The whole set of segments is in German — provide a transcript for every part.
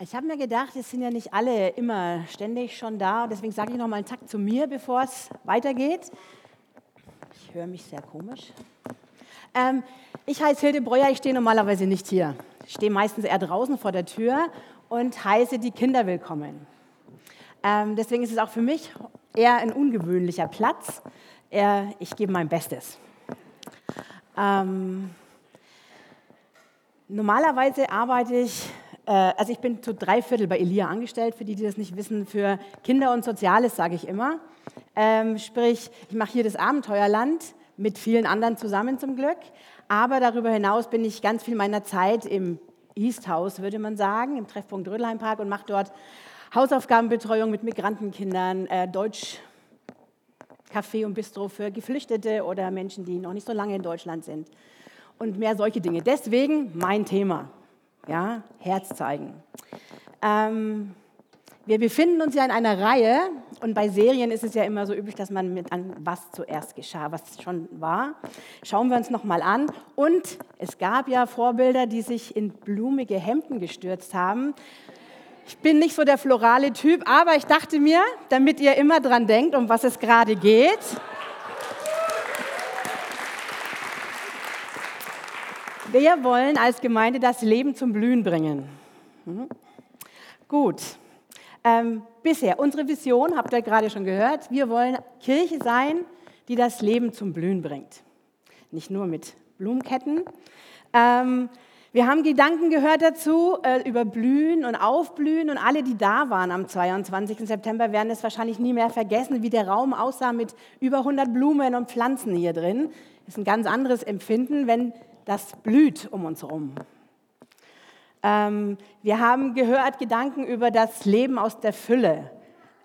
Ich habe mir gedacht, es sind ja nicht alle immer ständig schon da. Deswegen sage ich noch mal einen Takt zu mir, bevor es weitergeht. Ich höre mich sehr komisch. Ähm, ich heiße Hilde Breuer, ich stehe normalerweise nicht hier. Ich stehe meistens eher draußen vor der Tür und heiße die Kinder willkommen. Ähm, deswegen ist es auch für mich eher ein ungewöhnlicher Platz. Eher, ich gebe mein Bestes. Ähm, normalerweise arbeite ich also ich bin zu drei Viertel bei Elia angestellt, für die, die das nicht wissen, für Kinder und Soziales sage ich immer. Ähm, sprich, ich mache hier das Abenteuerland mit vielen anderen zusammen zum Glück. Aber darüber hinaus bin ich ganz viel meiner Zeit im East House, würde man sagen, im Treffpunkt Rödelheim Park und mache dort Hausaufgabenbetreuung mit Migrantenkindern, äh, Deutsch, Café und Bistro für Geflüchtete oder Menschen, die noch nicht so lange in Deutschland sind. Und mehr solche Dinge. Deswegen mein Thema ja, Herz zeigen. Ähm, wir befinden uns ja in einer Reihe und bei Serien ist es ja immer so üblich, dass man mit an was zuerst geschah, was schon war. Schauen wir uns noch mal an. Und es gab ja Vorbilder, die sich in blumige Hemden gestürzt haben. Ich bin nicht so der florale Typ, aber ich dachte mir, damit ihr immer dran denkt, um was es gerade geht. Wir wollen als Gemeinde das Leben zum Blühen bringen. Mhm. Gut. Ähm, bisher, unsere Vision, habt ihr gerade schon gehört, wir wollen Kirche sein, die das Leben zum Blühen bringt. Nicht nur mit Blumenketten. Ähm, wir haben Gedanken gehört dazu äh, über Blühen und Aufblühen und alle, die da waren am 22. September, werden es wahrscheinlich nie mehr vergessen, wie der Raum aussah mit über 100 Blumen und Pflanzen hier drin. Das ist ein ganz anderes Empfinden, wenn das blüht um uns herum. Ähm, wir haben gehört Gedanken über das Leben aus der Fülle,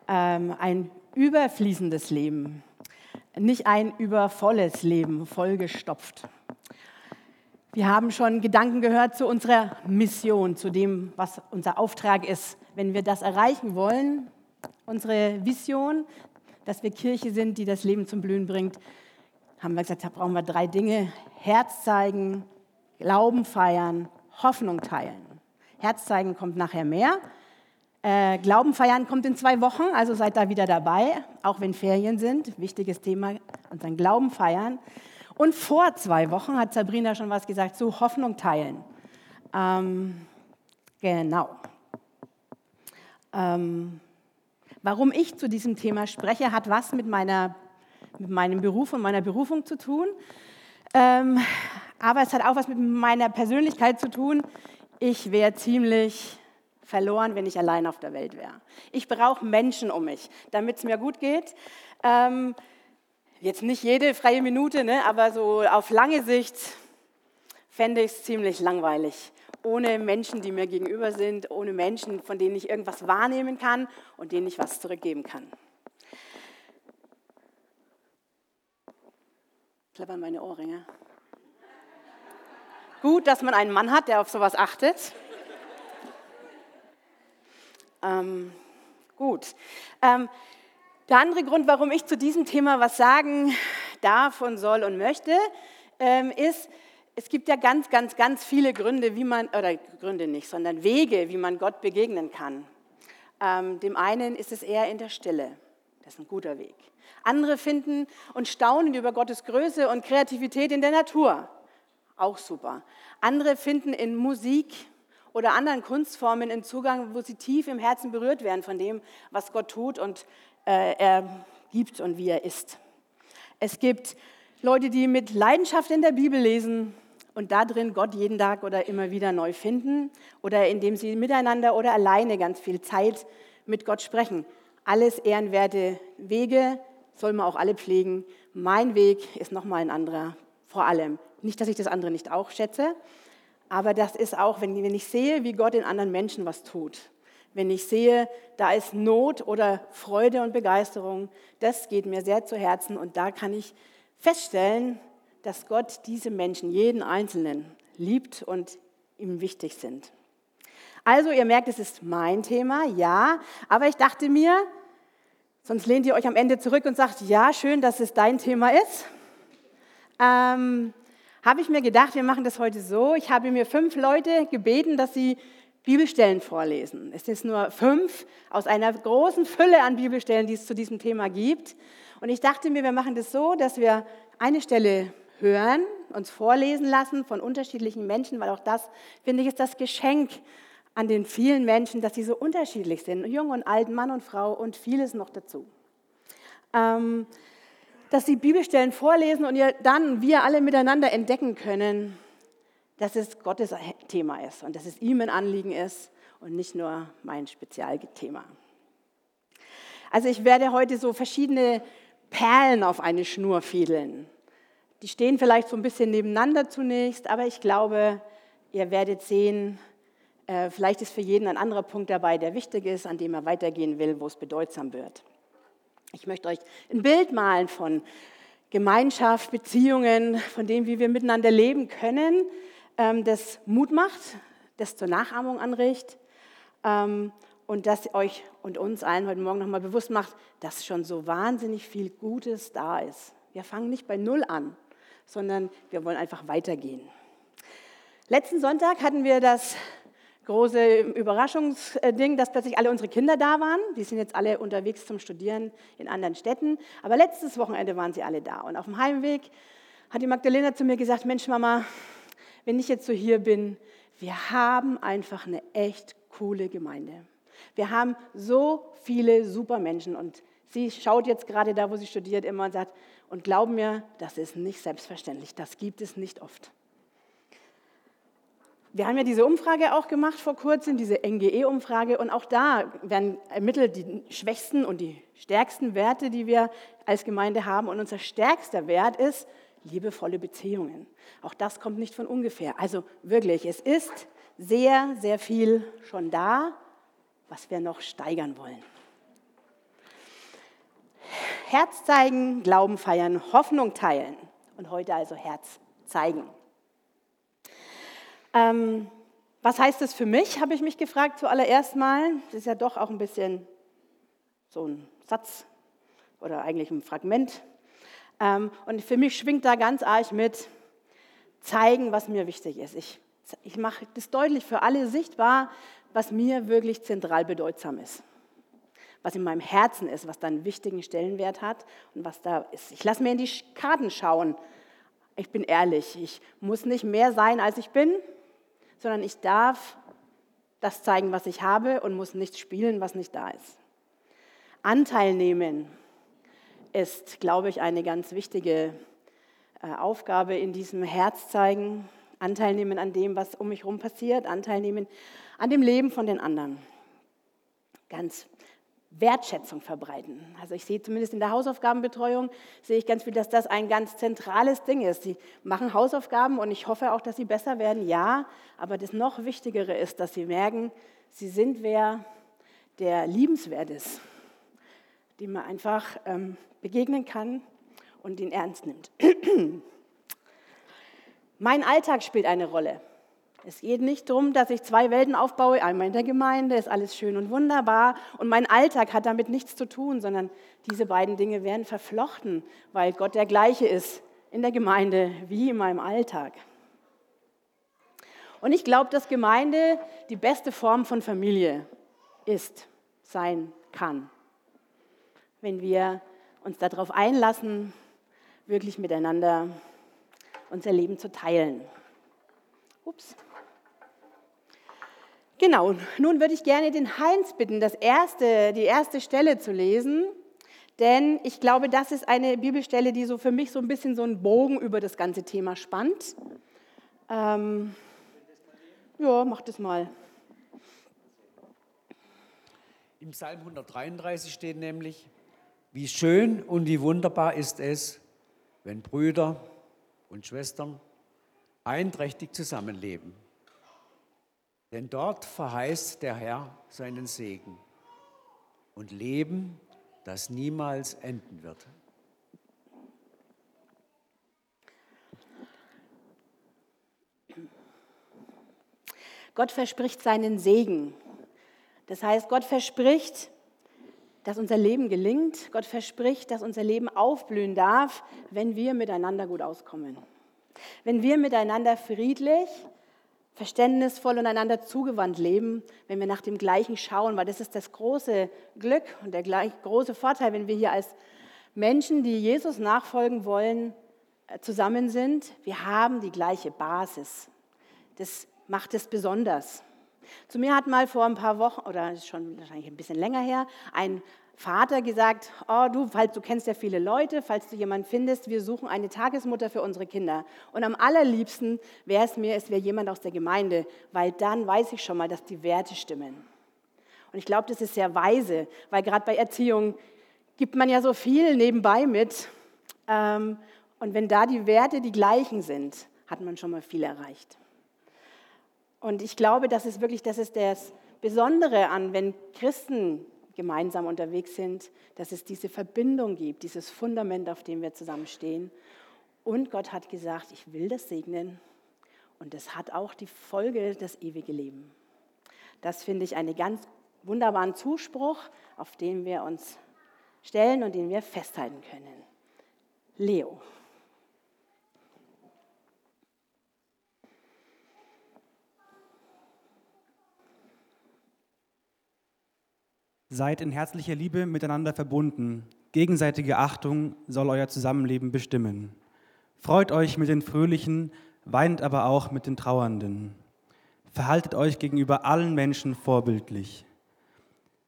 ähm, ein überfließendes Leben, nicht ein übervolles Leben, vollgestopft. Wir haben schon Gedanken gehört zu unserer Mission, zu dem, was unser Auftrag ist. Wenn wir das erreichen wollen, unsere Vision, dass wir Kirche sind, die das Leben zum Blühen bringt, haben wir gesagt, da brauchen wir drei Dinge. Herz zeigen, Glauben feiern, Hoffnung teilen. Herz zeigen kommt nachher mehr. Äh, Glauben feiern kommt in zwei Wochen, also seid da wieder dabei, auch wenn Ferien sind. Wichtiges Thema, dann Glauben feiern. Und vor zwei Wochen hat Sabrina schon was gesagt zu Hoffnung teilen. Ähm, genau. Ähm, warum ich zu diesem Thema spreche, hat was mit meiner mit meinem Beruf und meiner Berufung zu tun. Ähm, aber es hat auch was mit meiner Persönlichkeit zu tun. Ich wäre ziemlich verloren, wenn ich allein auf der Welt wäre. Ich brauche Menschen um mich, damit es mir gut geht. Ähm, jetzt nicht jede freie Minute, ne, aber so auf lange Sicht fände ich es ziemlich langweilig. Ohne Menschen, die mir gegenüber sind, ohne Menschen, von denen ich irgendwas wahrnehmen kann und denen ich was zurückgeben kann. Klappern meine Ohrringe. Gut, dass man einen Mann hat, der auf sowas achtet. Ähm, gut. Ähm, der andere Grund, warum ich zu diesem Thema was sagen darf und soll und möchte, ähm, ist, es gibt ja ganz, ganz, ganz viele Gründe, wie man, oder Gründe nicht, sondern Wege, wie man Gott begegnen kann. Ähm, dem einen ist es eher in der Stille. Das ist ein guter Weg. Andere finden und staunen über Gottes Größe und Kreativität in der Natur. Auch super. Andere finden in Musik oder anderen Kunstformen einen Zugang, wo sie tief im Herzen berührt werden von dem, was Gott tut und äh, er gibt und wie er ist. Es gibt Leute, die mit Leidenschaft in der Bibel lesen und darin Gott jeden Tag oder immer wieder neu finden oder indem sie miteinander oder alleine ganz viel Zeit mit Gott sprechen. Alles ehrenwerte Wege, soll man auch alle pflegen. Mein Weg ist nochmal ein anderer, vor allem. Nicht, dass ich das andere nicht auch schätze, aber das ist auch, wenn, wenn ich sehe, wie Gott in anderen Menschen was tut. Wenn ich sehe, da ist Not oder Freude und Begeisterung, das geht mir sehr zu Herzen und da kann ich feststellen, dass Gott diese Menschen, jeden Einzelnen, liebt und ihm wichtig sind. Also ihr merkt, es ist mein Thema, ja, aber ich dachte mir, Sonst lehnt ihr euch am Ende zurück und sagt, ja, schön, dass es dein Thema ist. Ähm, habe ich mir gedacht, wir machen das heute so. Ich habe mir fünf Leute gebeten, dass sie Bibelstellen vorlesen. Es sind nur fünf aus einer großen Fülle an Bibelstellen, die es zu diesem Thema gibt. Und ich dachte mir, wir machen das so, dass wir eine Stelle hören, uns vorlesen lassen von unterschiedlichen Menschen, weil auch das, finde ich, ist das Geschenk an den vielen Menschen, dass sie so unterschiedlich sind, jung und alt, Mann und Frau und vieles noch dazu. Ähm, dass sie Bibelstellen vorlesen und ihr dann, wir alle miteinander entdecken können, dass es Gottes Thema ist und dass es ihm ein Anliegen ist und nicht nur mein Spezialthema. Also ich werde heute so verschiedene Perlen auf eine Schnur fiedeln. Die stehen vielleicht so ein bisschen nebeneinander zunächst, aber ich glaube, ihr werdet sehen, vielleicht ist für jeden ein anderer Punkt dabei, der wichtig ist, an dem er weitergehen will, wo es bedeutsam wird. Ich möchte euch ein Bild malen von Gemeinschaft, Beziehungen, von dem, wie wir miteinander leben können, ähm, das Mut macht, das zur Nachahmung anregt ähm, und das euch und uns allen heute Morgen nochmal bewusst macht, dass schon so wahnsinnig viel Gutes da ist. Wir fangen nicht bei Null an, sondern wir wollen einfach weitergehen. Letzten Sonntag hatten wir das große Überraschungsding, dass plötzlich alle unsere Kinder da waren. Die sind jetzt alle unterwegs zum Studieren in anderen Städten. Aber letztes Wochenende waren sie alle da. Und auf dem Heimweg hat die Magdalena zu mir gesagt, Mensch Mama, wenn ich jetzt so hier bin, wir haben einfach eine echt coole Gemeinde. Wir haben so viele super Menschen und sie schaut jetzt gerade da, wo sie studiert, immer und sagt, und glaub mir, das ist nicht selbstverständlich, das gibt es nicht oft. Wir haben ja diese Umfrage auch gemacht vor kurzem, diese NGE-Umfrage, und auch da werden ermittelt die schwächsten und die stärksten Werte, die wir als Gemeinde haben. Und unser stärkster Wert ist liebevolle Beziehungen. Auch das kommt nicht von ungefähr. Also wirklich, es ist sehr, sehr viel schon da, was wir noch steigern wollen. Herz zeigen, Glauben feiern, Hoffnung teilen. Und heute also Herz zeigen. Ähm, was heißt das für mich, habe ich mich gefragt zuallererst mal. Das ist ja doch auch ein bisschen so ein Satz oder eigentlich ein Fragment. Ähm, und für mich schwingt da ganz arg mit, zeigen, was mir wichtig ist. Ich, ich mache das deutlich für alle sichtbar, was mir wirklich zentral bedeutsam ist. Was in meinem Herzen ist, was da einen wichtigen Stellenwert hat und was da ist. Ich lasse mir in die Karten schauen. Ich bin ehrlich, ich muss nicht mehr sein, als ich bin, sondern ich darf das zeigen, was ich habe und muss nicht spielen, was nicht da ist. Anteil nehmen ist, glaube ich, eine ganz wichtige äh, Aufgabe in diesem Herz zeigen, Anteil nehmen an dem, was um mich herum passiert, Anteil nehmen an dem Leben von den anderen. Ganz Wertschätzung verbreiten. Also ich sehe zumindest in der Hausaufgabenbetreuung, sehe ich ganz viel, dass das ein ganz zentrales Ding ist. Sie machen Hausaufgaben und ich hoffe auch, dass sie besser werden, ja, aber das noch Wichtigere ist, dass sie merken, sie sind wer, der liebenswert ist, dem man einfach ähm, begegnen kann und ihn ernst nimmt. mein Alltag spielt eine Rolle. Es geht nicht darum, dass ich zwei Welten aufbaue, einmal in der Gemeinde, ist alles schön und wunderbar und mein Alltag hat damit nichts zu tun, sondern diese beiden Dinge werden verflochten, weil Gott der gleiche ist in der Gemeinde wie in meinem Alltag. Und ich glaube, dass Gemeinde die beste Form von Familie ist, sein kann, wenn wir uns darauf einlassen, wirklich miteinander unser Leben zu teilen. Ups. Genau, nun würde ich gerne den Heinz bitten, das erste, die erste Stelle zu lesen, denn ich glaube, das ist eine Bibelstelle, die so für mich so ein bisschen so einen Bogen über das ganze Thema spannt. Ähm, ja, mach das mal. Im Psalm 133 steht nämlich, wie schön und wie wunderbar ist es, wenn Brüder und Schwestern einträchtig zusammenleben. Denn dort verheißt der Herr seinen Segen und Leben, das niemals enden wird. Gott verspricht seinen Segen. Das heißt, Gott verspricht, dass unser Leben gelingt. Gott verspricht, dass unser Leben aufblühen darf, wenn wir miteinander gut auskommen. Wenn wir miteinander friedlich verständnisvoll und einander zugewandt leben, wenn wir nach dem Gleichen schauen, weil das ist das große Glück und der große Vorteil, wenn wir hier als Menschen, die Jesus nachfolgen wollen, äh, zusammen sind. Wir haben die gleiche Basis. Das macht es besonders. Zu mir hat mal vor ein paar Wochen, oder schon wahrscheinlich ein bisschen länger her, ein Vater gesagt, oh du, falls du kennst ja viele Leute, falls du jemanden findest, wir suchen eine Tagesmutter für unsere Kinder. Und am allerliebsten wäre es mir, es wäre jemand aus der Gemeinde, weil dann weiß ich schon mal, dass die Werte stimmen. Und ich glaube, das ist sehr weise, weil gerade bei Erziehung gibt man ja so viel nebenbei mit. Ähm, und wenn da die Werte die gleichen sind, hat man schon mal viel erreicht. Und ich glaube, das ist wirklich, das ist das Besondere an, wenn Christen gemeinsam unterwegs sind, dass es diese Verbindung gibt, dieses Fundament, auf dem wir zusammenstehen. Und Gott hat gesagt, ich will das segnen. Und das hat auch die Folge das ewige Leben. Das finde ich einen ganz wunderbaren Zuspruch, auf den wir uns stellen und den wir festhalten können. Leo. Seid in herzlicher Liebe miteinander verbunden. Gegenseitige Achtung soll euer Zusammenleben bestimmen. Freut euch mit den Fröhlichen, weint aber auch mit den Trauernden. Verhaltet euch gegenüber allen Menschen vorbildlich.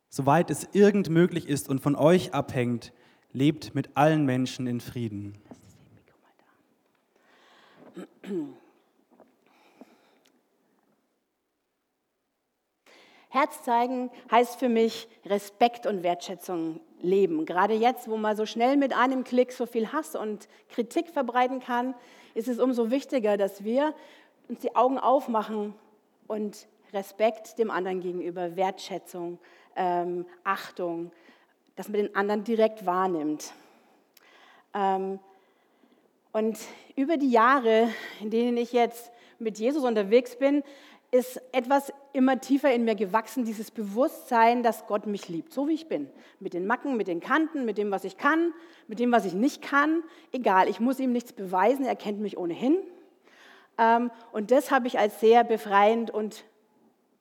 Soweit es irgend möglich ist und von euch abhängt, lebt mit allen Menschen in Frieden. Herz zeigen heißt für mich Respekt und Wertschätzung leben. Gerade jetzt, wo man so schnell mit einem Klick so viel Hass und Kritik verbreiten kann, ist es umso wichtiger, dass wir uns die Augen aufmachen und Respekt dem anderen gegenüber, Wertschätzung, ähm, Achtung, dass man den anderen direkt wahrnimmt. Ähm, und über die Jahre, in denen ich jetzt mit Jesus unterwegs bin, ist etwas immer tiefer in mir gewachsen, dieses Bewusstsein, dass Gott mich liebt, so wie ich bin. Mit den Macken, mit den Kanten, mit dem, was ich kann, mit dem, was ich nicht kann. Egal, ich muss ihm nichts beweisen, er kennt mich ohnehin. Ähm, und das habe ich als sehr befreiend und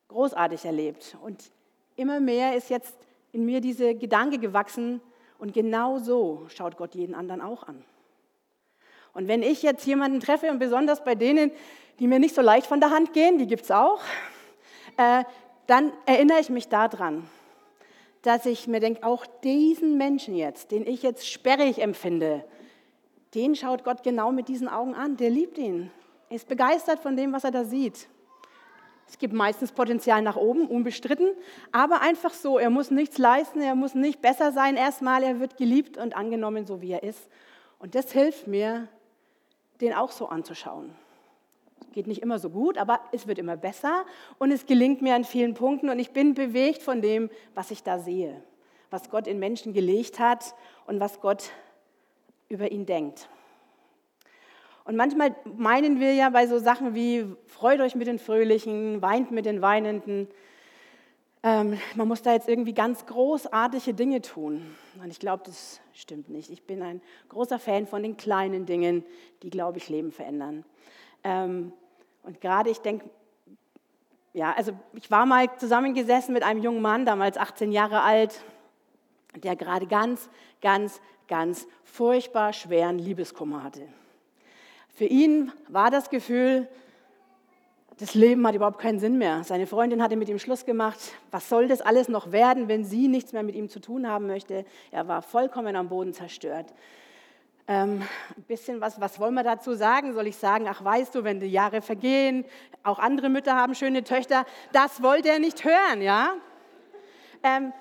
großartig erlebt. Und immer mehr ist jetzt in mir diese Gedanke gewachsen und genau so schaut Gott jeden anderen auch an. Und wenn ich jetzt jemanden treffe und besonders bei denen, die mir nicht so leicht von der Hand gehen, die gibt es auch, äh, dann erinnere ich mich daran, dass ich mir denke, auch diesen Menschen jetzt, den ich jetzt sperrig empfinde, den schaut Gott genau mit diesen Augen an. Der liebt ihn. Er ist begeistert von dem, was er da sieht. Es gibt meistens Potenzial nach oben, unbestritten, aber einfach so, er muss nichts leisten, er muss nicht besser sein erstmal, er wird geliebt und angenommen, so wie er ist. Und das hilft mir, den auch so anzuschauen. Geht nicht immer so gut, aber es wird immer besser und es gelingt mir an vielen Punkten und ich bin bewegt von dem, was ich da sehe, was Gott in Menschen gelegt hat und was Gott über ihn denkt. Und manchmal meinen wir ja bei so Sachen wie, freut euch mit den Fröhlichen, weint mit den Weinenden, ähm, man muss da jetzt irgendwie ganz großartige Dinge tun. Und ich glaube, das stimmt nicht. Ich bin ein großer Fan von den kleinen Dingen, die, glaube ich, Leben verändern. Ähm, und gerade ich denke, ja, also ich war mal zusammengesessen mit einem jungen Mann, damals 18 Jahre alt, der gerade ganz, ganz, ganz furchtbar schweren Liebeskummer hatte. Für ihn war das Gefühl, das Leben hat überhaupt keinen Sinn mehr. Seine Freundin hatte mit ihm Schluss gemacht. Was soll das alles noch werden, wenn sie nichts mehr mit ihm zu tun haben möchte? Er war vollkommen am Boden zerstört. Ähm, ein bisschen was, was wollen wir dazu sagen? Soll ich sagen, ach weißt du, wenn die Jahre vergehen, auch andere Mütter haben schöne Töchter, das wollte er nicht hören, ja? Ähm,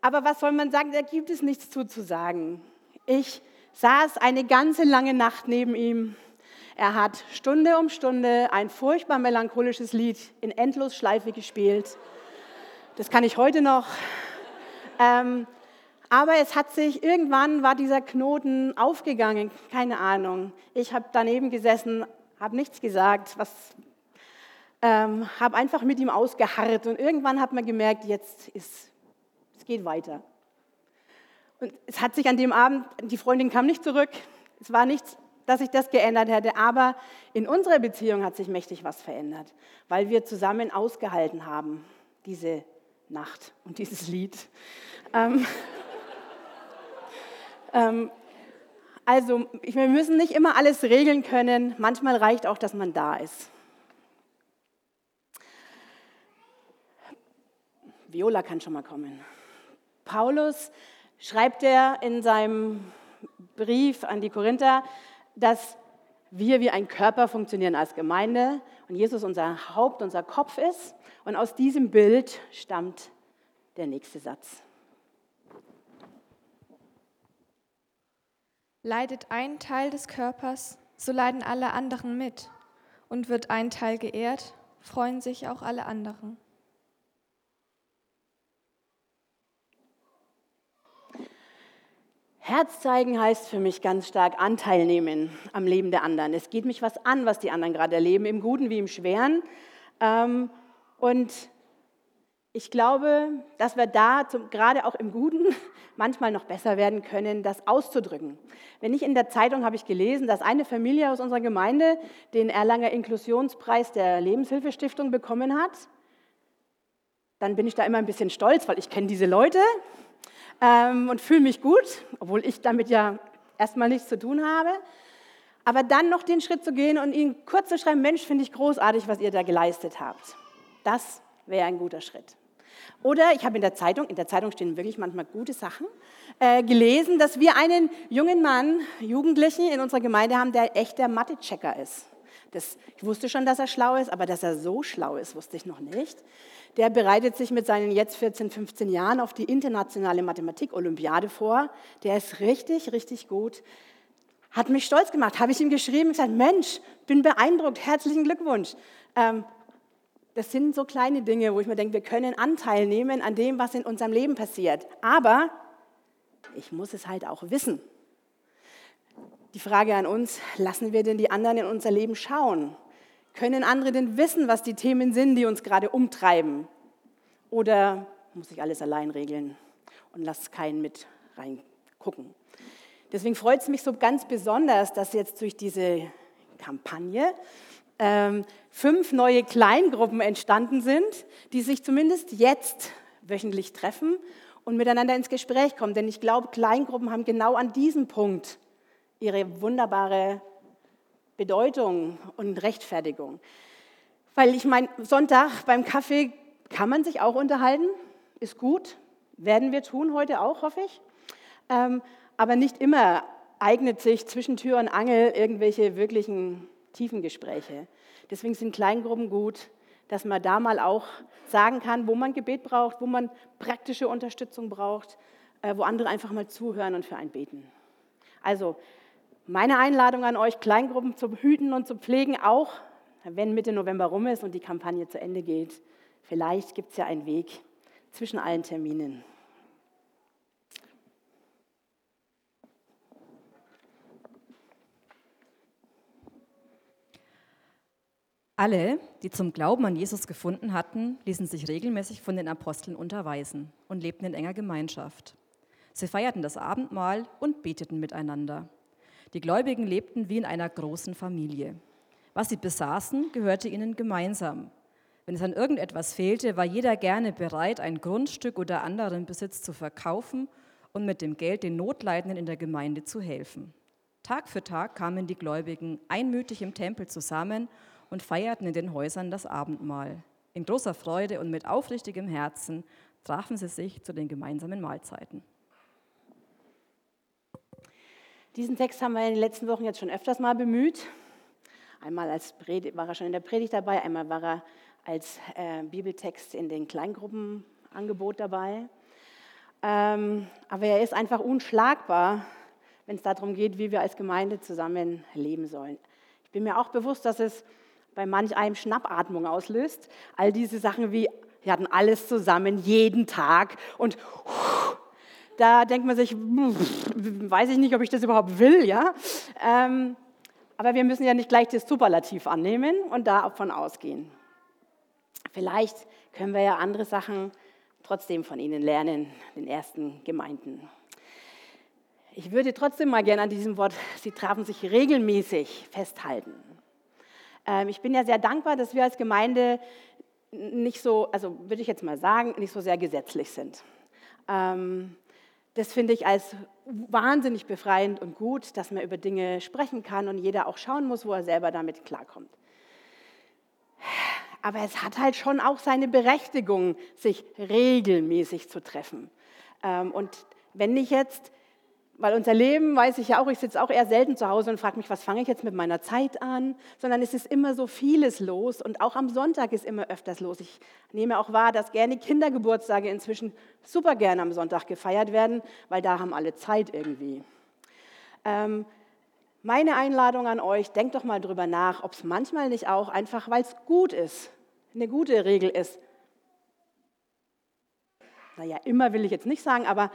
aber was soll man sagen? Da gibt es nichts zuzusagen. Ich saß eine ganze lange Nacht neben ihm er hat Stunde um Stunde ein furchtbar melancholisches Lied in Endlosschleife gespielt. Das kann ich heute noch. Ähm, aber es hat sich, irgendwann war dieser Knoten aufgegangen, keine Ahnung. Ich habe daneben gesessen, habe nichts gesagt, was, ähm, habe einfach mit ihm ausgeharrt und irgendwann hat man gemerkt, jetzt ist, es geht weiter. Und es hat sich an dem Abend, die Freundin kam nicht zurück, es war nichts dass sich das geändert hätte, aber in unserer Beziehung hat sich mächtig was verändert, weil wir zusammen ausgehalten haben, diese Nacht und dieses Lied. Ähm, ähm, also, wir müssen nicht immer alles regeln können. Manchmal reicht auch, dass man da ist. Viola kann schon mal kommen. Paulus schreibt er in seinem Brief an die Korinther, dass wir wie ein Körper funktionieren als Gemeinde und Jesus unser Haupt, unser Kopf ist. Und aus diesem Bild stammt der nächste Satz. Leidet ein Teil des Körpers, so leiden alle anderen mit. Und wird ein Teil geehrt, freuen sich auch alle anderen. Herz zeigen heißt für mich ganz stark Anteil nehmen am Leben der anderen. Es geht mich was an, was die anderen gerade erleben, im Guten wie im Schweren. Ähm, und ich glaube, dass wir da gerade auch im Guten manchmal noch besser werden können, das auszudrücken. Wenn ich in der Zeitung habe ich gelesen, dass eine Familie aus unserer Gemeinde den Erlanger Inklusionspreis der Lebenshilfestiftung bekommen hat, dann bin ich da immer ein bisschen stolz, weil ich kenne diese Leute ähm, und fühle mich gut, obwohl ich damit ja erstmal nichts zu tun habe. Aber dann noch den Schritt zu gehen und ihnen kurz zu schreiben, Mensch, finde ich großartig, was ihr da geleistet habt. Das wäre ein guter Schritt. Oder ich habe in der Zeitung, in der Zeitung stehen wirklich manchmal gute Sachen, äh, gelesen, dass wir einen jungen Mann, Jugendlichen in unserer Gemeinde haben, der echt der Mathe-Checker ist. Das, ich wusste schon, dass er schlau ist, aber dass er so schlau ist, wusste ich noch nicht. Der bereitet sich mit seinen jetzt 14, 15 Jahren auf die internationale Mathematik-Olympiade vor. Der ist richtig, richtig gut. Hat mich stolz gemacht. Habe ich ihm geschrieben und gesagt, Mensch, bin beeindruckt, herzlichen Glückwunsch. Ähm, das sind so kleine Dinge, wo ich mir denke, wir können Anteil nehmen an dem, was in unserem Leben passiert. Aber ich muss es halt auch wissen. Die Frage an uns, lassen wir denn die anderen in unser Leben schauen? Können andere denn wissen, was die Themen sind, die uns gerade umtreiben? Oder muss ich alles allein regeln und lasse keinen mit reingucken? Deswegen freut es mich so ganz besonders, dass jetzt durch diese Kampagne ähm, fünf neue Kleingruppen entstanden sind, die sich zumindest jetzt wöchentlich treffen und miteinander ins Gespräch kommen. Denn ich glaube, Kleingruppen haben genau an diesem Punkt ihre wunderbare Bedeutung und Rechtfertigung. Weil ich meine, Sonntag beim Kaffee kann man sich auch unterhalten, ist gut, werden wir tun heute auch, hoffe ich. Ähm, aber nicht immer eignet sich zwischen Tür und Angel irgendwelche wirklichen tiefen Gespräche. Deswegen sind Kleingruppen gut, dass man da mal auch sagen kann, wo man Gebet braucht, wo man praktische Unterstützung braucht, äh, wo andere einfach mal zuhören und für einen beten. Also meine Einladung an euch, Kleingruppen zu hüten und zu pflegen, auch wenn Mitte November rum ist und die Kampagne zu Ende geht. Vielleicht gibt es ja einen Weg zwischen allen Terminen. Alle, die zum Glauben an Jesus gefunden hatten, ließen sich regelmäßig von den Aposteln unterweisen und lebten in enger Gemeinschaft. Sie feierten das Abendmahl und beteten miteinander. Die Gläubigen lebten wie in einer großen Familie. Was sie besaßen, gehörte ihnen gemeinsam. Wenn es an irgendetwas fehlte, war jeder gerne bereit, ein Grundstück oder anderen Besitz zu verkaufen und mit dem Geld den Notleidenden in der Gemeinde zu helfen. Tag für Tag kamen die Gläubigen einmütig im Tempel zusammen und feierten in den Häusern das Abendmahl. In großer Freude und mit aufrichtigem Herzen trafen sie sich zu den gemeinsamen Mahlzeiten. Diesen Text haben wir in den letzten Wochen jetzt schon öfters mal bemüht. Einmal als Predigt, war er schon in der Predigt dabei, einmal war er als äh, Bibeltext in den Kleingruppenangebot dabei. Ähm, aber er ist einfach unschlagbar, wenn es darum geht, wie wir als Gemeinde zusammen leben sollen. Ich bin mir auch bewusst, dass es bei manch einem Schnappatmung auslöst. All diese Sachen wie, wir hatten alles zusammen, jeden Tag und da denkt man sich, weiß ich nicht, ob ich das überhaupt will, ja. Ähm, aber wir müssen ja nicht gleich das Superlativ annehmen und davon ausgehen. Vielleicht können wir ja andere Sachen trotzdem von ihnen lernen, den ersten Gemeinden. Ich würde trotzdem mal gerne an diesem Wort, sie trafen sich regelmäßig festhalten. Ähm, ich bin ja sehr dankbar, dass wir als Gemeinde nicht so, also würde ich jetzt mal sagen, nicht so sehr gesetzlich sind. Ähm, das finde ich als wahnsinnig befreiend und gut, dass man über Dinge sprechen kann und jeder auch schauen muss, wo er selber damit klarkommt. Aber es hat halt schon auch seine Berechtigung, sich regelmäßig zu treffen. Ähm, und wenn ich jetzt weil unser Leben, weiß ich ja auch, ich sitze auch eher selten zu Hause und frage mich, was fange ich jetzt mit meiner Zeit an? Sondern es ist immer so vieles los und auch am Sonntag ist immer öfters los. Ich nehme auch wahr, dass gerne Kindergeburtstage inzwischen super gerne am Sonntag gefeiert werden, weil da haben alle Zeit irgendwie. Ähm, meine Einladung an euch, denkt doch mal drüber nach, ob es manchmal nicht auch einfach, weil es gut ist, eine gute Regel ist. Naja, immer will ich jetzt nicht sagen, aber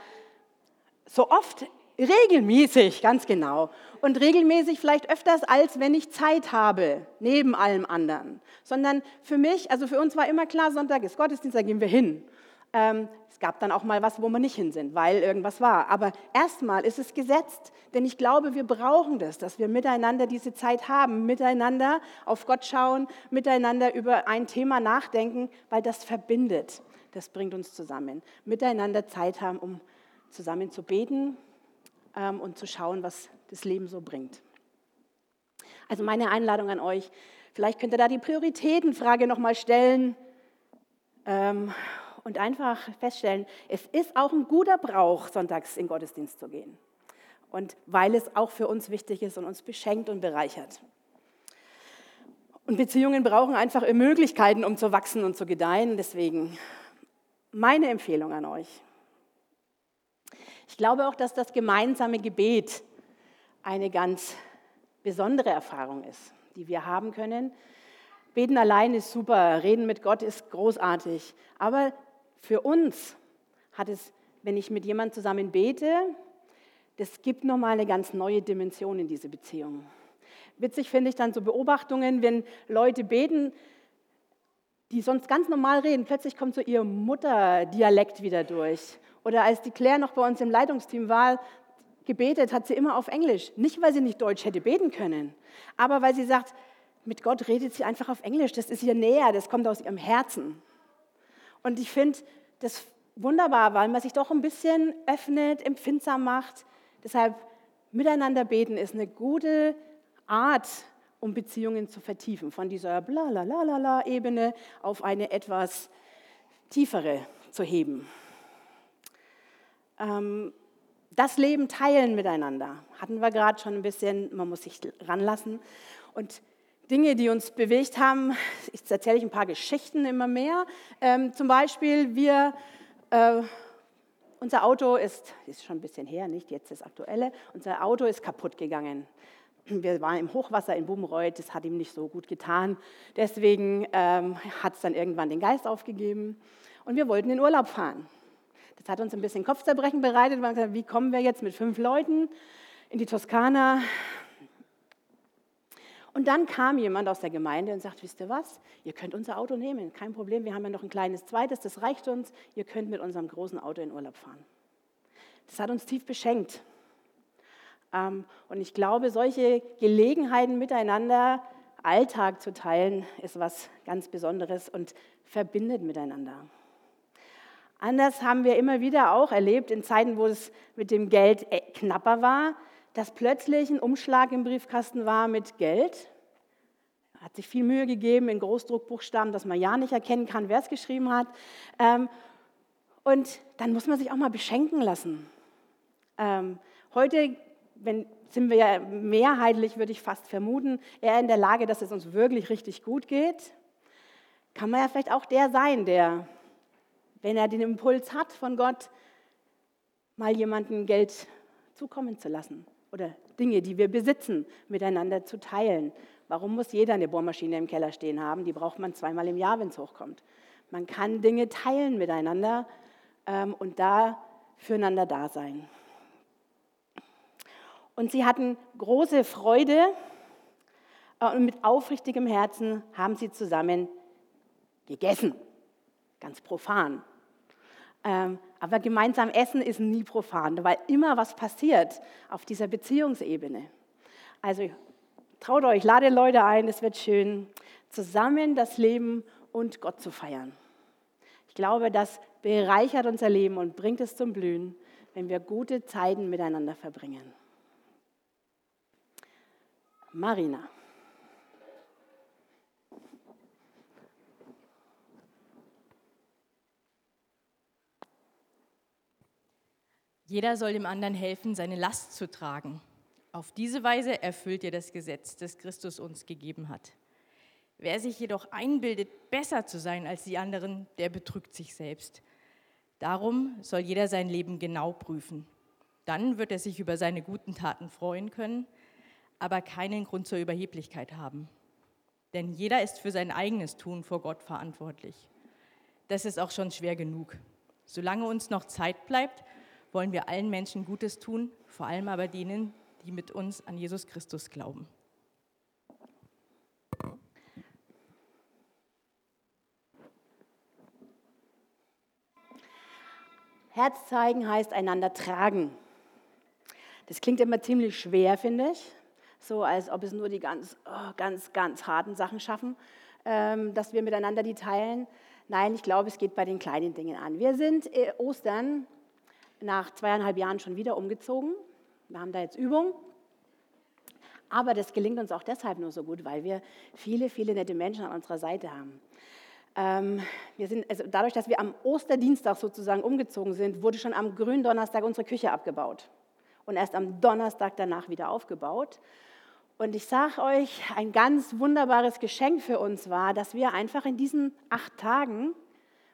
so oft Regelmäßig, ganz genau. Und regelmäßig vielleicht öfters, als wenn ich Zeit habe, neben allem anderen. Sondern für mich, also für uns war immer klar, Sonntag ist Gottesdienst, da gehen wir hin. Ähm, es gab dann auch mal was, wo wir nicht hin sind, weil irgendwas war. Aber erstmal ist es gesetzt, denn ich glaube, wir brauchen das, dass wir miteinander diese Zeit haben, miteinander auf Gott schauen, miteinander über ein Thema nachdenken, weil das verbindet. Das bringt uns zusammen. Miteinander Zeit haben, um zusammen zu beten, ähm, und zu schauen, was das Leben so bringt. Also meine Einladung an euch, vielleicht könnt ihr da die Prioritätenfrage nochmal stellen ähm, und einfach feststellen, es ist auch ein guter Brauch, sonntags in Gottesdienst zu gehen. Und weil es auch für uns wichtig ist und uns beschenkt und bereichert. Und Beziehungen brauchen einfach Möglichkeiten, um zu wachsen und zu gedeihen. Deswegen meine Empfehlung an euch. Ich glaube auch, dass das gemeinsame Gebet eine ganz besondere Erfahrung ist, die wir haben können. Beten allein ist super, reden mit Gott ist großartig, aber für uns hat es, wenn ich mit jemandem zusammen bete, das gibt nochmal eine ganz neue Dimension in diese Beziehung. Witzig finde ich dann so Beobachtungen, wenn Leute beten, die sonst ganz normal reden, plötzlich kommt so ihr Mutterdialekt wieder durch. Oder als die Claire noch bei uns im Leitungsteam war, gebetet hat sie immer auf Englisch. Nicht, weil sie nicht Deutsch hätte beten können, aber weil sie sagt, mit Gott redet sie einfach auf Englisch. Das ist ihr näher, das kommt aus ihrem Herzen. Und ich finde das wunderbar, weil man sich doch ein bisschen öffnet, empfindsam macht. Deshalb miteinander beten ist eine gute Art, um Beziehungen zu vertiefen, von dieser bla la la la la Ebene auf eine etwas tiefere zu heben. Ähm, das Leben teilen miteinander, hatten wir gerade schon ein bisschen, man muss sich ranlassen. Und Dinge, die uns bewegt haben, ich erzähle ich ein paar Geschichten immer mehr. Ähm, zum Beispiel, wir, äh, unser Auto ist, ist schon ein bisschen her, nicht jetzt das aktuelle, unser Auto ist kaputt gegangen. Wir waren im Hochwasser in Bubenreuth, das hat ihm nicht so gut getan. Deswegen ähm, hat es dann irgendwann den Geist aufgegeben und wir wollten in Urlaub fahren. Das hat uns ein bisschen Kopfzerbrechen bereitet. Wir haben gesagt, wie kommen wir jetzt mit fünf Leuten in die Toskana? Und dann kam jemand aus der Gemeinde und sagt, wisst ihr was, ihr könnt unser Auto nehmen, kein Problem, wir haben ja noch ein kleines zweites, das reicht uns, ihr könnt mit unserem großen Auto in Urlaub fahren. Das hat uns tief beschenkt. Ähm, und ich glaube, solche Gelegenheiten miteinander, Alltag zu teilen, ist was ganz Besonderes und verbindet miteinander. Anders haben wir immer wieder auch erlebt, in Zeiten, wo es mit dem Geld äh, knapper war, dass plötzlich ein Umschlag im Briefkasten war mit Geld. Hat sich viel Mühe gegeben in Großdruckbuchstaben, dass man ja nicht erkennen kann, wer es geschrieben hat. Ähm, und dann muss man sich auch mal beschenken lassen. Ähm, heute wenn, sind wir ja mehrheitlich, würde ich fast vermuten, eher in der Lage, dass es uns wirklich richtig gut geht. Kann man ja vielleicht auch der sein, der wenn er den Impuls hat von Gott, mal jemandem Geld zukommen zu lassen oder Dinge, die wir besitzen, miteinander zu teilen. Warum muss jeder eine Bohrmaschine im Keller stehen haben? Die braucht man zweimal im Jahr, wenn es hochkommt. Man kann Dinge teilen miteinander ähm, und da füreinander da sein. Und sie hatten große Freude äh, und mit aufrichtigem Herzen haben sie zusammen gegessen. Ganz profan. Ähm, aber gemeinsam essen ist nie profan, weil immer was passiert auf dieser Beziehungsebene. Also traut euch, lade Leute ein, es wird schön, zusammen das Leben und Gott zu feiern. Ich glaube, das bereichert unser Leben und bringt es zum Blühen, wenn wir gute Zeiten miteinander verbringen. Marina. Jeder soll dem anderen helfen, seine Last zu tragen. Auf diese Weise erfüllt ihr das Gesetz, das Christus uns gegeben hat. Wer sich jedoch einbildet, besser zu sein als die anderen, der betrügt sich selbst. Darum soll jeder sein Leben genau prüfen. Dann wird er sich über seine guten Taten freuen können, aber keinen Grund zur Überheblichkeit haben. Denn jeder ist für sein eigenes Tun vor Gott verantwortlich. Das ist auch schon schwer genug. Solange uns noch Zeit bleibt, wollen wir allen Menschen Gutes tun, vor allem aber denen, die mit uns an Jesus Christus glauben. Herz zeigen heißt einander tragen. Das klingt immer ziemlich schwer, finde ich. So als ob es nur die ganz, oh, ganz, ganz harten Sachen schaffen, ähm, dass wir miteinander die teilen. Nein, ich glaube, es geht bei den kleinen Dingen an. Wir sind äh, Ostern nach zweieinhalb Jahren schon wieder umgezogen. Wir haben da jetzt Übung. Aber das gelingt uns auch deshalb nur so gut, weil wir viele, viele nette Menschen an unserer Seite haben. Ähm, wir sind, also dadurch, dass wir am Osterdienstag sozusagen umgezogen sind, wurde schon am Gründonnerstag unsere Küche abgebaut und erst am Donnerstag danach wieder aufgebaut. Und ich sage euch, ein ganz wunderbares Geschenk für uns war, dass wir einfach in diesen acht Tagen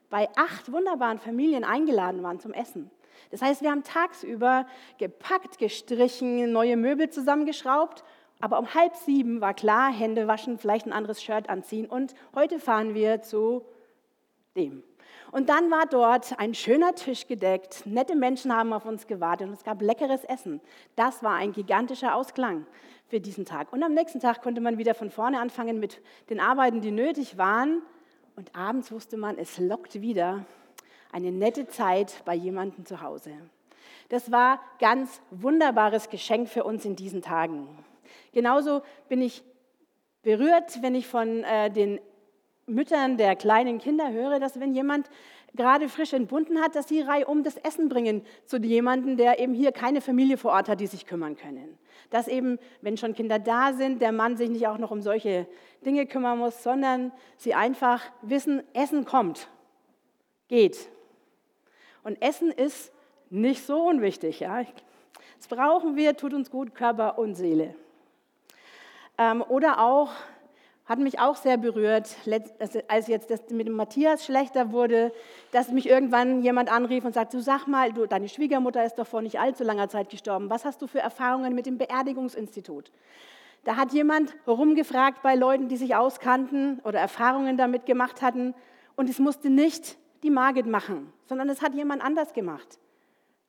bei acht wunderbaren Familien eingeladen waren zum Essen. Das heißt, wir haben tagsüber gepackt, gestrichen, neue Möbel zusammengeschraubt, aber um halb sieben war klar, Hände waschen, vielleicht ein anderes Shirt anziehen und heute fahren wir zu dem. Und dann war dort ein schöner Tisch gedeckt, nette Menschen haben auf uns gewartet und es gab leckeres Essen. Das war ein gigantischer Ausklang für diesen Tag. Und am nächsten Tag konnte man wieder von vorne anfangen mit den Arbeiten, die nötig waren. Und abends wusste man, es lockt wieder eine nette Zeit bei jemandem zu Hause. Das war ganz wunderbares Geschenk für uns in diesen Tagen. Genauso bin ich berührt, wenn ich von äh, den Müttern der kleinen Kinder höre, dass wenn jemand gerade frisch entbunden hat, dass sie reihum das Essen bringen zu jemandem, der eben hier keine Familie vor Ort hat, die sich kümmern können. Dass eben, wenn schon Kinder da sind, der Mann sich nicht auch noch um solche Dinge kümmern muss, sondern sie einfach wissen, Essen kommt, geht. Und Essen ist nicht so unwichtig. Ja? Das brauchen wir, tut uns gut, Körper und Seele. Ähm, oder auch, hat mich auch sehr berührt, als jetzt das mit dem Matthias schlechter wurde, dass mich irgendwann jemand anrief und sagte, du sag mal, du, deine Schwiegermutter ist doch vor nicht allzu langer Zeit gestorben. Was hast du für Erfahrungen mit dem Beerdigungsinstitut? Da hat jemand rumgefragt bei Leuten, die sich auskannten oder Erfahrungen damit gemacht hatten. Und es musste nicht die Margit machen, sondern es hat jemand anders gemacht.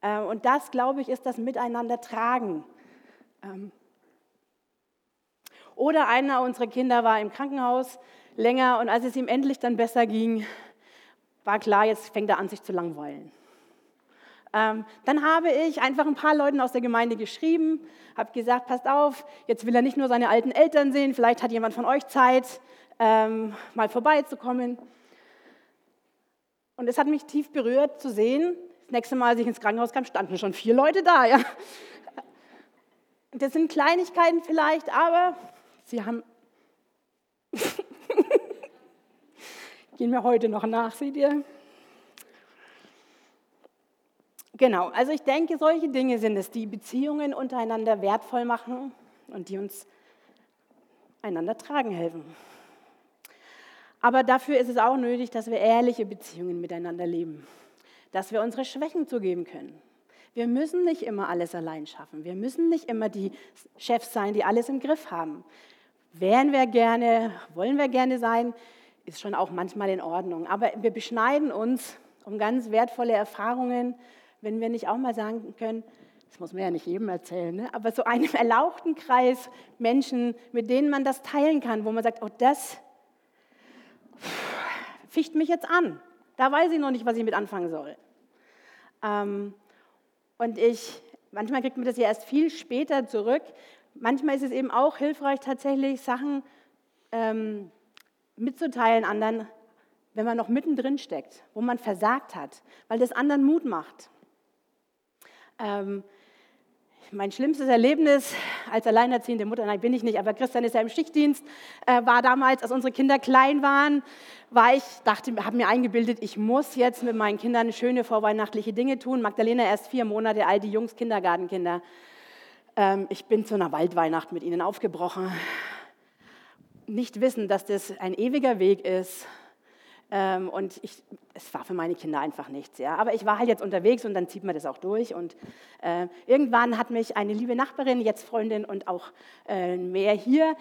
Äh, und das, glaube ich, ist das Miteinander tragen. Ähm, oder einer unserer Kinder war im Krankenhaus länger und als es ihm endlich dann besser ging, war klar, jetzt fängt er an, sich zu langweilen. Ähm, dann habe ich einfach ein paar Leuten aus der Gemeinde geschrieben, habe gesagt, passt auf, jetzt will er nicht nur seine alten Eltern sehen, vielleicht hat jemand von euch Zeit, ähm, mal vorbeizukommen. Und es hat mich tief berührt zu sehen, das nächste Mal, als ich ins Krankenhaus kam, standen schon vier Leute da. Ja. Das sind Kleinigkeiten vielleicht, aber sie haben. Gehen wir heute noch nach, seht ihr? Genau, also ich denke, solche Dinge sind es, die Beziehungen untereinander wertvoll machen und die uns einander tragen helfen. Aber dafür ist es auch nötig, dass wir ehrliche Beziehungen miteinander leben, dass wir unsere Schwächen zugeben können. Wir müssen nicht immer alles allein schaffen. Wir müssen nicht immer die Chefs sein, die alles im Griff haben. Wären wir gerne, wollen wir gerne sein, ist schon auch manchmal in Ordnung. Aber wir beschneiden uns um ganz wertvolle Erfahrungen, wenn wir nicht auch mal sagen können, das muss man ja nicht jedem erzählen, ne? aber so einem erlauchten Kreis Menschen, mit denen man das teilen kann, wo man sagt, oh, das ficht mich jetzt an. Da weiß ich noch nicht, was ich mit anfangen soll. Ähm, und ich, manchmal kriegt man das ja erst viel später zurück. Manchmal ist es eben auch hilfreich, tatsächlich Sachen ähm, mitzuteilen anderen, wenn man noch mittendrin steckt, wo man versagt hat, weil das anderen Mut macht. Ähm, mein schlimmstes Erlebnis als alleinerziehende Mutter, nein, bin ich nicht, aber Christian ist ja im Schichtdienst, äh, war damals, als unsere Kinder klein waren, war ich, dachte, habe mir eingebildet, ich muss jetzt mit meinen Kindern schöne vorweihnachtliche Dinge tun. Magdalena erst vier Monate alt, die Jungs Kindergartenkinder. Ähm, ich bin zu einer Waldweihnacht mit ihnen aufgebrochen. Nicht wissen, dass das ein ewiger Weg ist, ähm, und ich, es war für meine Kinder einfach nichts. Ja. Aber ich war halt jetzt unterwegs und dann zieht man das auch durch. Und äh, irgendwann hat mich eine liebe Nachbarin, jetzt Freundin und auch äh, mehr hier,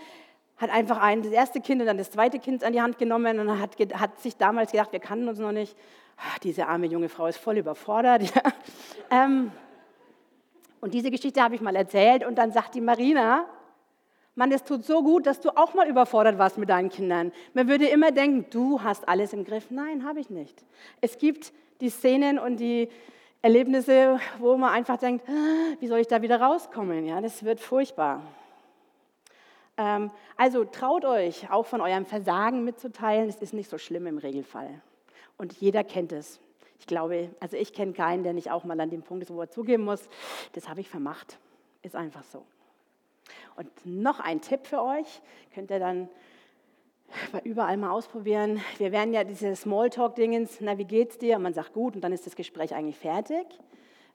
hat einfach ein, das erste Kind und dann das zweite Kind an die Hand genommen und hat, hat sich damals gedacht, wir kannten uns noch nicht. Ach, diese arme junge Frau ist voll überfordert. Ja. Ähm, und diese Geschichte habe ich mal erzählt und dann sagt die Marina, Mann, es tut so gut, dass du auch mal überfordert warst mit deinen Kindern. Man würde immer denken, du hast alles im Griff. Nein, habe ich nicht. Es gibt die Szenen und die Erlebnisse, wo man einfach denkt, ah, wie soll ich da wieder rauskommen? Ja, das wird furchtbar. Ähm, also traut euch, auch von eurem Versagen mitzuteilen. Es ist nicht so schlimm im Regelfall. Und jeder kennt es. Ich glaube, also ich kenne keinen, der nicht auch mal an dem Punkt ist, wo er zugeben muss, das habe ich vermacht. Ist einfach so. Und noch ein Tipp für euch, könnt ihr dann überall mal ausprobieren. Wir werden ja diese Smalltalk-Dingens, na, wie geht's dir? Und man sagt gut und dann ist das Gespräch eigentlich fertig.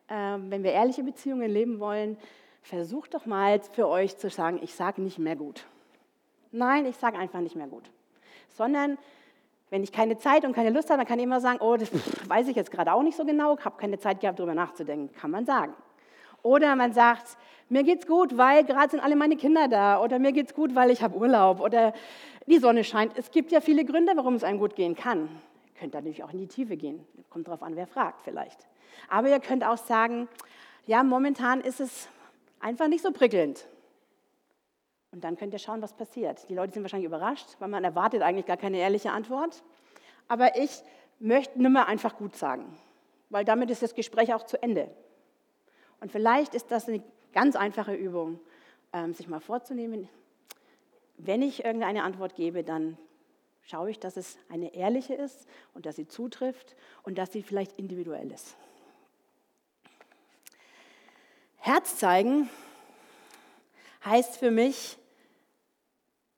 Ähm, wenn wir ehrliche Beziehungen leben wollen, versucht doch mal für euch zu sagen, ich sage nicht mehr gut. Nein, ich sage einfach nicht mehr gut. Sondern wenn ich keine Zeit und keine Lust habe, dann kann ich immer sagen, oh, das weiß ich jetzt gerade auch nicht so genau, habe keine Zeit gehabt, darüber nachzudenken. Kann man sagen. Oder man sagt, mir geht's gut, weil gerade sind alle meine Kinder da. Oder mir geht's gut, weil ich habe Urlaub. Oder die Sonne scheint. Es gibt ja viele Gründe, warum es einem gut gehen kann. Ihr könnt natürlich auch in die Tiefe gehen. Kommt darauf an, wer fragt vielleicht. Aber ihr könnt auch sagen, ja, momentan ist es einfach nicht so prickelnd. Und dann könnt ihr schauen, was passiert. Die Leute sind wahrscheinlich überrascht, weil man erwartet eigentlich gar keine ehrliche Antwort. Aber ich möchte nur mehr einfach gut sagen, weil damit ist das Gespräch auch zu Ende. Und vielleicht ist das eine ganz einfache Übung, ähm, sich mal vorzunehmen, wenn ich irgendeine Antwort gebe, dann schaue ich, dass es eine ehrliche ist und dass sie zutrifft und dass sie vielleicht individuell ist. Herz zeigen heißt für mich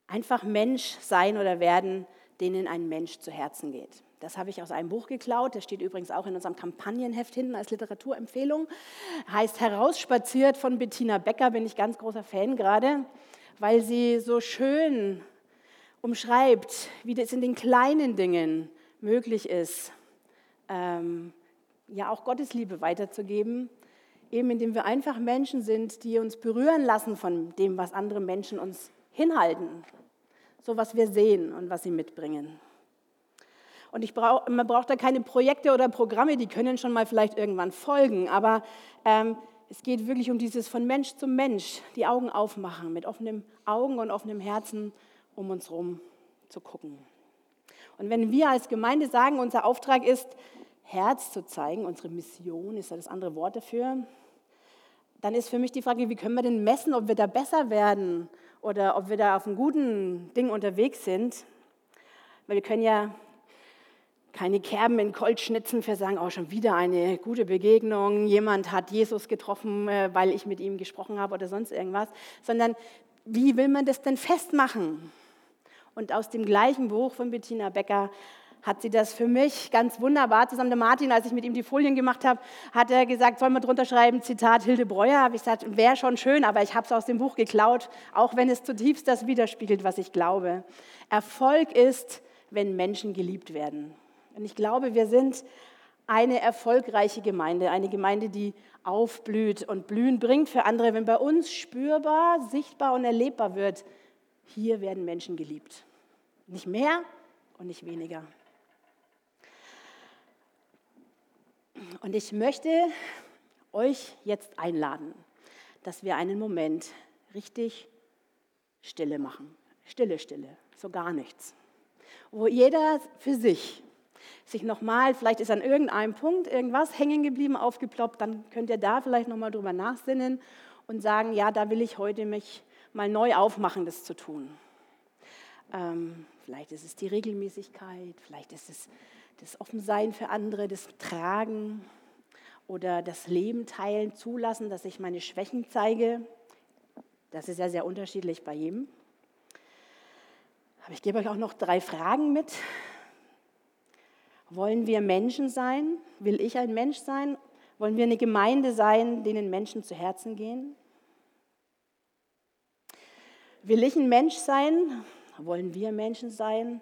einfach Mensch sein oder werden, denen ein Mensch zu Herzen geht. Das habe ich aus einem Buch geklaut. Das steht übrigens auch in unserem Kampagnenheft hinten als Literaturempfehlung. Heißt Herausspaziert von Bettina Becker, bin ich ganz großer Fan gerade, weil sie so schön umschreibt, wie das in den kleinen Dingen möglich ist, ähm, ja auch Gottes Liebe weiterzugeben, eben indem wir einfach Menschen sind, die uns berühren lassen von dem, was andere Menschen uns hinhalten, so was wir sehen und was sie mitbringen. Und ich brauch, man braucht da keine Projekte oder Programme, die können schon mal vielleicht irgendwann folgen. Aber ähm, es geht wirklich um dieses von Mensch zu Mensch, die Augen aufmachen, mit offenen Augen und offenem Herzen um uns herum zu gucken. Und wenn wir als Gemeinde sagen, unser Auftrag ist, Herz zu zeigen, unsere Mission ist ja das andere Wort dafür, dann ist für mich die Frage, wie können wir denn messen, ob wir da besser werden oder ob wir da auf einem guten Ding unterwegs sind. Weil wir können ja keine Kerben in Gold schnitzen für sagen, oh, schon wieder eine gute Begegnung, jemand hat Jesus getroffen, äh, weil ich mit ihm gesprochen habe oder sonst irgendwas, sondern wie will man das denn festmachen? Und aus dem gleichen Buch von Bettina Becker hat sie das für mich ganz wunderbar zusammen. Der Martin, als ich mit ihm die Folien gemacht habe, hat er gesagt, soll man drunter schreiben, Zitat Hilde Breuer. Habe ich gesagt, wäre schon schön, aber ich habe es aus dem Buch geklaut, auch wenn es zutiefst das widerspiegelt, was ich glaube. Erfolg ist, wenn Menschen geliebt werden. Und ich glaube, wir sind eine erfolgreiche Gemeinde, eine Gemeinde, die aufblüht und blühen bringt für andere, wenn bei uns spürbar, sichtbar und erlebbar wird, hier werden Menschen geliebt. Nicht mehr und nicht weniger. Und ich möchte euch jetzt einladen, dass wir einen Moment richtig Stille machen. Stille, Stille, so gar nichts. Wo jeder für sich sich nochmal, vielleicht ist an irgendeinem Punkt irgendwas hängen geblieben, aufgeploppt, dann könnt ihr da vielleicht nochmal drüber nachsinnen und sagen, ja, da will ich heute mich mal neu aufmachen, das zu tun. Ähm, vielleicht ist es die Regelmäßigkeit, vielleicht ist es das Offensein für andere, das Tragen oder das Leben teilen, zulassen, dass ich meine Schwächen zeige. Das ist ja sehr unterschiedlich bei jedem. Aber ich gebe euch auch noch drei Fragen mit. Wollen wir Menschen sein? Will ich ein Mensch sein? Wollen wir eine Gemeinde sein, denen Menschen zu Herzen gehen? Will ich ein Mensch sein? Wollen wir Menschen sein?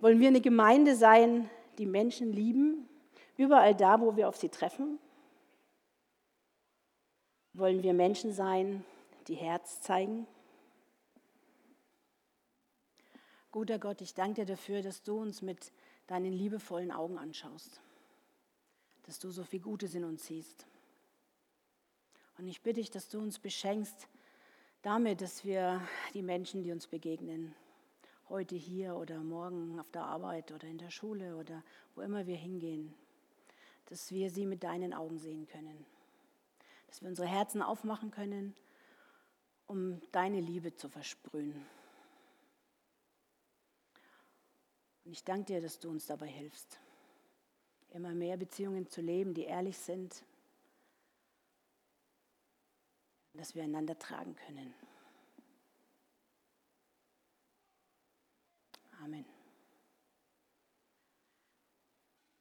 Wollen wir eine Gemeinde sein, die Menschen lieben, überall da, wo wir auf sie treffen? Wollen wir Menschen sein, die Herz zeigen? Guter Gott, ich danke dir dafür, dass du uns mit deinen liebevollen Augen anschaust, dass du so viel Gutes in uns siehst. Und ich bitte dich, dass du uns beschenkst damit, dass wir die Menschen, die uns begegnen, heute hier oder morgen auf der Arbeit oder in der Schule oder wo immer wir hingehen, dass wir sie mit deinen Augen sehen können, dass wir unsere Herzen aufmachen können, um deine Liebe zu versprühen. Und ich danke dir, dass du uns dabei hilfst, immer mehr Beziehungen zu leben, die ehrlich sind, dass wir einander tragen können. Amen.